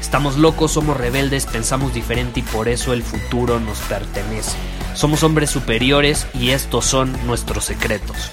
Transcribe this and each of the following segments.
Estamos locos, somos rebeldes, pensamos diferente y por eso el futuro nos pertenece. Somos hombres superiores y estos son nuestros secretos.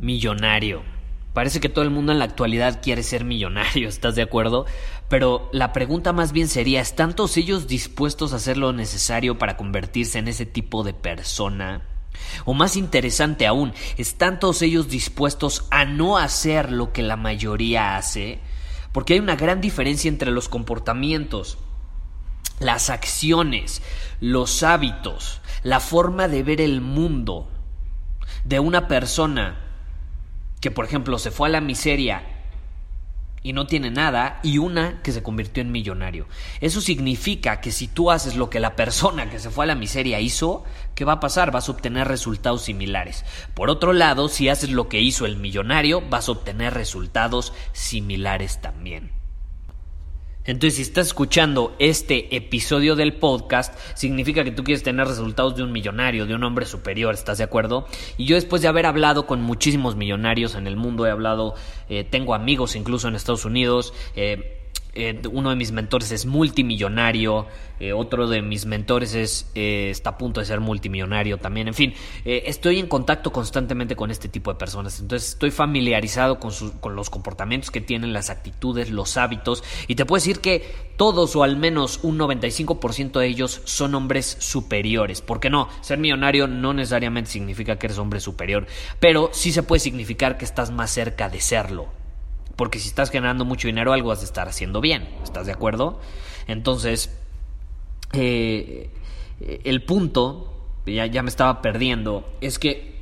Millonario. Parece que todo el mundo en la actualidad quiere ser millonario, ¿estás de acuerdo? Pero la pregunta más bien sería, ¿están todos ellos dispuestos a hacer lo necesario para convertirse en ese tipo de persona? O más interesante aún, ¿están todos ellos dispuestos a no hacer lo que la mayoría hace? Porque hay una gran diferencia entre los comportamientos, las acciones, los hábitos, la forma de ver el mundo de una persona que, por ejemplo, se fue a la miseria y no tiene nada, y una que se convirtió en millonario. Eso significa que si tú haces lo que la persona que se fue a la miseria hizo, ¿qué va a pasar? Vas a obtener resultados similares. Por otro lado, si haces lo que hizo el millonario, vas a obtener resultados similares también. Entonces, si estás escuchando este episodio del podcast, significa que tú quieres tener resultados de un millonario, de un hombre superior, ¿estás de acuerdo? Y yo después de haber hablado con muchísimos millonarios en el mundo, he hablado, eh, tengo amigos incluso en Estados Unidos, eh, eh, uno de mis mentores es multimillonario, eh, otro de mis mentores es, eh, está a punto de ser multimillonario también, en fin, estoy en contacto constantemente con este tipo de personas, entonces estoy familiarizado con, con los comportamientos que tienen, las actitudes, los hábitos, y te puedo decir que todos o al menos un 95% de ellos son hombres superiores, porque no, ser millonario no necesariamente significa que eres hombre superior, pero sí se puede significar que estás más cerca de serlo. Porque si estás generando mucho dinero, algo has de estar haciendo bien. ¿Estás de acuerdo? Entonces, eh, el punto, ya, ya me estaba perdiendo, es que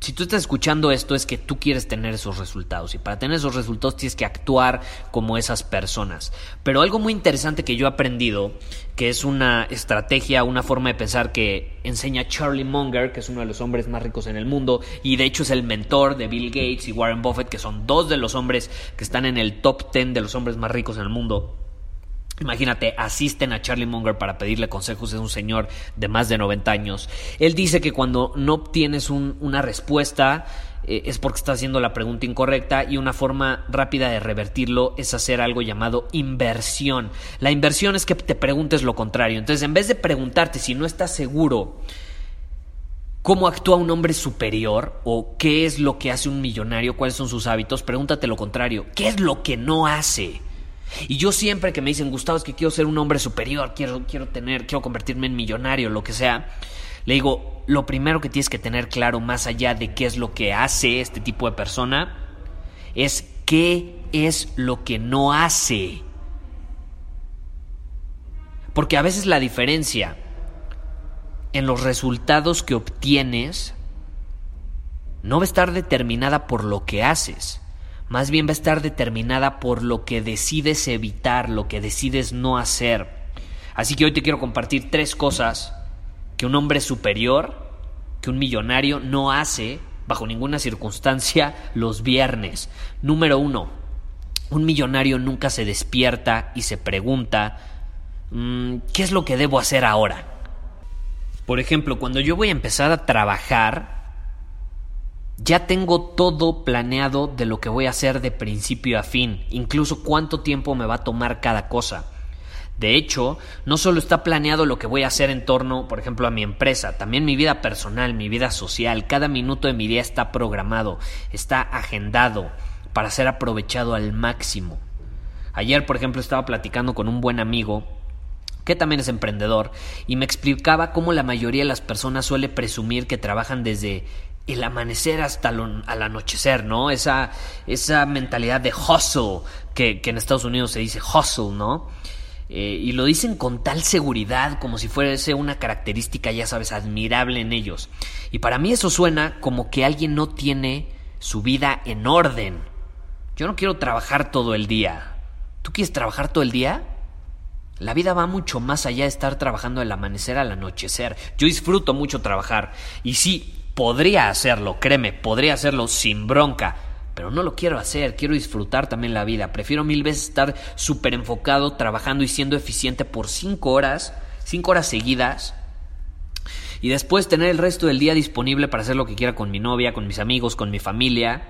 si tú estás escuchando esto es que tú quieres tener esos resultados y para tener esos resultados tienes que actuar como esas personas. Pero algo muy interesante que yo he aprendido, que es una estrategia, una forma de pensar que enseña Charlie Munger, que es uno de los hombres más ricos en el mundo y de hecho es el mentor de Bill Gates y Warren Buffett, que son dos de los hombres que están en el top 10 de los hombres más ricos en el mundo. Imagínate, asisten a Charlie Munger para pedirle consejos, es un señor de más de 90 años. Él dice que cuando no obtienes una respuesta eh, es porque estás haciendo la pregunta incorrecta y una forma rápida de revertirlo es hacer algo llamado inversión. La inversión es que te preguntes lo contrario. Entonces, en vez de preguntarte si no estás seguro cómo actúa un hombre superior o qué es lo que hace un millonario, cuáles son sus hábitos, pregúntate lo contrario. ¿Qué es lo que no hace? Y yo siempre que me dicen, Gustavo, es que quiero ser un hombre superior, quiero, quiero tener, quiero convertirme en millonario, lo que sea, le digo, lo primero que tienes que tener claro, más allá de qué es lo que hace este tipo de persona, es qué es lo que no hace. Porque a veces la diferencia en los resultados que obtienes no va a estar determinada por lo que haces, más bien va a estar determinada por lo que decides evitar, lo que decides no hacer. Así que hoy te quiero compartir tres cosas que un hombre superior, que un millonario no hace bajo ninguna circunstancia los viernes. Número uno, un millonario nunca se despierta y se pregunta, mm, ¿qué es lo que debo hacer ahora? Por ejemplo, cuando yo voy a empezar a trabajar, ya tengo todo planeado de lo que voy a hacer de principio a fin, incluso cuánto tiempo me va a tomar cada cosa. De hecho, no solo está planeado lo que voy a hacer en torno, por ejemplo, a mi empresa, también mi vida personal, mi vida social, cada minuto de mi día está programado, está agendado para ser aprovechado al máximo. Ayer, por ejemplo, estaba platicando con un buen amigo que también es emprendedor, y me explicaba cómo la mayoría de las personas suele presumir que trabajan desde el amanecer hasta al anochecer, ¿no? Esa, esa mentalidad de hustle, que, en Estados Unidos se dice hustle, ¿no? Eh, y lo dicen con tal seguridad como si fuese una característica, ya sabes, admirable en ellos. Y para mí eso suena como que alguien no tiene su vida en orden. Yo no quiero trabajar todo el día. ¿Tú quieres trabajar todo el día? La vida va mucho más allá de estar trabajando el amanecer al anochecer. Yo disfruto mucho trabajar. Y sí, podría hacerlo, créeme, podría hacerlo sin bronca pero no lo quiero hacer, quiero disfrutar también la vida. Prefiero mil veces estar súper enfocado, trabajando y siendo eficiente por cinco horas, cinco horas seguidas, y después tener el resto del día disponible para hacer lo que quiera con mi novia, con mis amigos, con mi familia.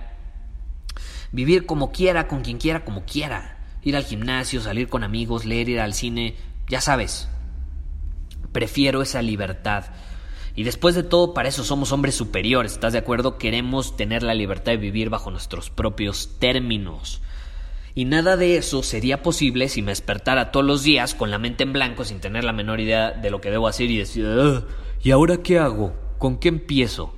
Vivir como quiera, con quien quiera, como quiera. Ir al gimnasio, salir con amigos, leer, ir al cine, ya sabes. Prefiero esa libertad. Y después de todo, para eso somos hombres superiores, ¿estás de acuerdo? Queremos tener la libertad de vivir bajo nuestros propios términos. Y nada de eso sería posible si me despertara todos los días con la mente en blanco sin tener la menor idea de lo que debo hacer y decir, ¿y ahora qué hago? ¿Con qué empiezo?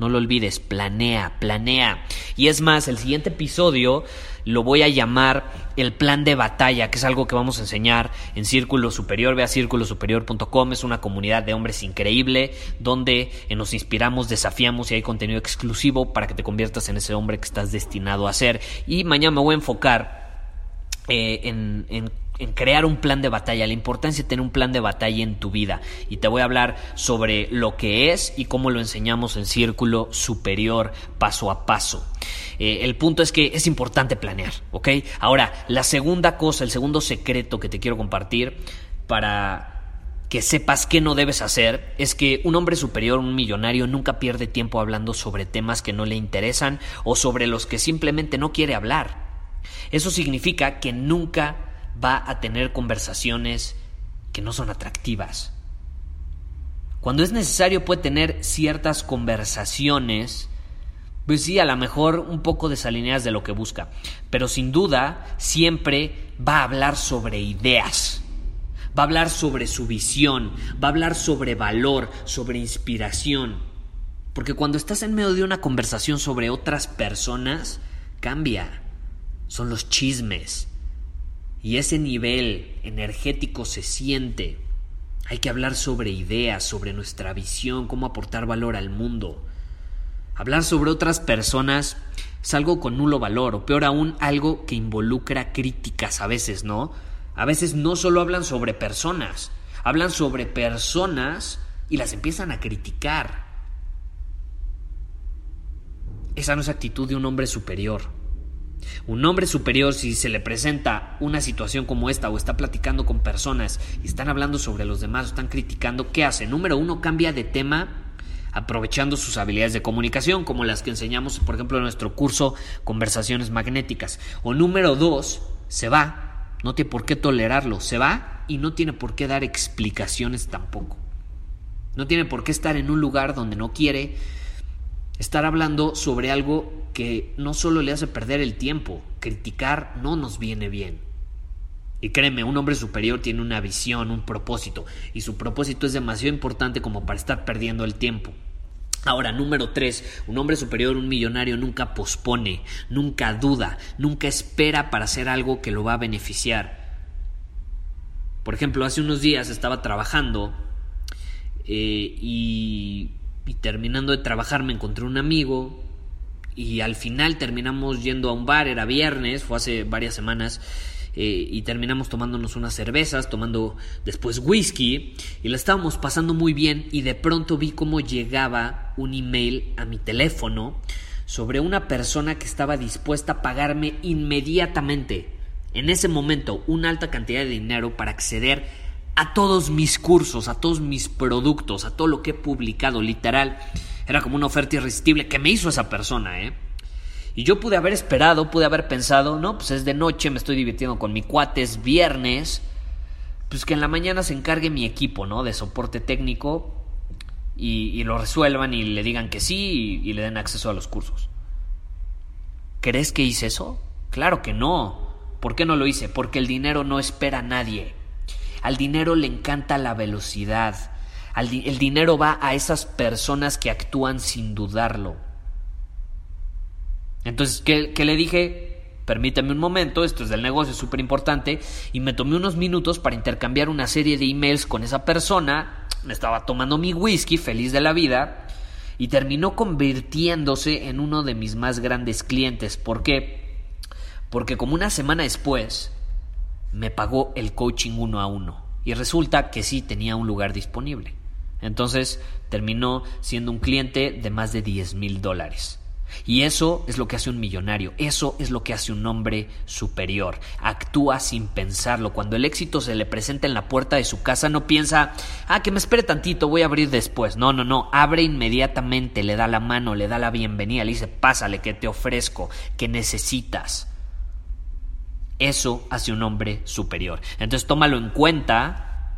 No lo olvides, planea, planea. Y es más, el siguiente episodio lo voy a llamar el plan de batalla, que es algo que vamos a enseñar en Círculo Superior. Ve a círculosuperior.com, es una comunidad de hombres increíble donde nos inspiramos, desafiamos y hay contenido exclusivo para que te conviertas en ese hombre que estás destinado a ser. Y mañana me voy a enfocar eh, en, en en crear un plan de batalla, la importancia de tener un plan de batalla en tu vida. Y te voy a hablar sobre lo que es y cómo lo enseñamos en círculo superior paso a paso. Eh, el punto es que es importante planear, ¿ok? Ahora, la segunda cosa, el segundo secreto que te quiero compartir para que sepas qué no debes hacer es que un hombre superior, un millonario, nunca pierde tiempo hablando sobre temas que no le interesan o sobre los que simplemente no quiere hablar. Eso significa que nunca va a tener conversaciones que no son atractivas. Cuando es necesario puede tener ciertas conversaciones, pues sí, a lo mejor un poco desalineadas de lo que busca, pero sin duda siempre va a hablar sobre ideas, va a hablar sobre su visión, va a hablar sobre valor, sobre inspiración. Porque cuando estás en medio de una conversación sobre otras personas, cambia. Son los chismes, y ese nivel energético se siente. Hay que hablar sobre ideas, sobre nuestra visión, cómo aportar valor al mundo. Hablar sobre otras personas es algo con nulo valor, o peor aún, algo que involucra críticas a veces, ¿no? A veces no solo hablan sobre personas, hablan sobre personas y las empiezan a criticar. Esa no es actitud de un hombre superior. Un hombre superior, si se le presenta una situación como esta o está platicando con personas y están hablando sobre los demás o están criticando, ¿qué hace? Número uno, cambia de tema aprovechando sus habilidades de comunicación, como las que enseñamos, por ejemplo, en nuestro curso Conversaciones Magnéticas. O número dos, se va, no tiene por qué tolerarlo, se va y no tiene por qué dar explicaciones tampoco. No tiene por qué estar en un lugar donde no quiere estar hablando sobre algo que no solo le hace perder el tiempo, criticar no nos viene bien. Y créeme, un hombre superior tiene una visión, un propósito, y su propósito es demasiado importante como para estar perdiendo el tiempo. Ahora, número tres, un hombre superior, un millonario, nunca pospone, nunca duda, nunca espera para hacer algo que lo va a beneficiar. Por ejemplo, hace unos días estaba trabajando eh, y, y terminando de trabajar me encontré un amigo y al final terminamos yendo a un bar, era viernes, fue hace varias semanas, eh, y terminamos tomándonos unas cervezas, tomando después whisky, y la estábamos pasando muy bien, y de pronto vi cómo llegaba un email a mi teléfono sobre una persona que estaba dispuesta a pagarme inmediatamente, en ese momento, una alta cantidad de dinero para acceder a todos mis cursos, a todos mis productos, a todo lo que he publicado, literal. Era como una oferta irresistible que me hizo esa persona, ¿eh? Y yo pude haber esperado, pude haber pensado, no, pues es de noche, me estoy divirtiendo con mi cuate, es viernes, pues que en la mañana se encargue mi equipo, ¿no? De soporte técnico y, lo resuelvan y le digan que sí y, y le den acceso a los cursos. ¿Crees que hice eso? Claro que no. ¿Por qué no lo hice? Porque el dinero no espera a nadie. Al dinero le encanta la velocidad. el dinero va a esas personas que actúan sin dudarlo. Entonces, ¿qué, le dije? Permíteme un momento, esto es del negocio, es súper importante. Y me tomé unos minutos para intercambiar una serie de emails con esa persona. Me estaba tomando mi whisky, feliz de la vida. Y terminó convirtiéndose en uno de mis más grandes clientes. ¿Por qué? Porque como una semana después, me pagó el coaching uno a uno. Y resulta que sí tenía un lugar disponible. Entonces terminó siendo un cliente de más de 10 mil dólares. Y eso es lo que hace un millonario, eso es lo que hace un hombre superior. Actúa sin pensarlo. Cuando el éxito se le presenta en la puerta de su casa, no piensa, ah, que me espere tantito, voy a abrir después. No, no, no, abre inmediatamente, le da la mano, le da la bienvenida, le dice, pásale, que te ofrezco, que necesitas. Eso hace un hombre superior. Entonces tómalo en cuenta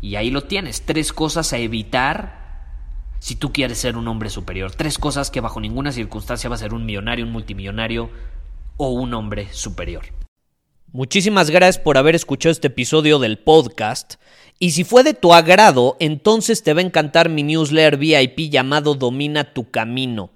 y ahí lo tienes. Tres cosas a evitar si tú quieres ser un hombre superior. Tres cosas que bajo ninguna circunstancia va a ser un millonario, un multimillonario o un hombre superior. Muchísimas gracias por haber escuchado este episodio del podcast. Y si fue de tu agrado, entonces te va a encantar mi newsletter VIP llamado Domina tu Camino.